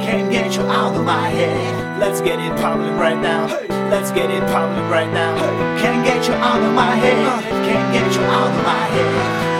Can't get you out of my head. Let's get it poppin' right now. Let's get it poppin' right now. Can't get you out of my head. Can't get you out of my head.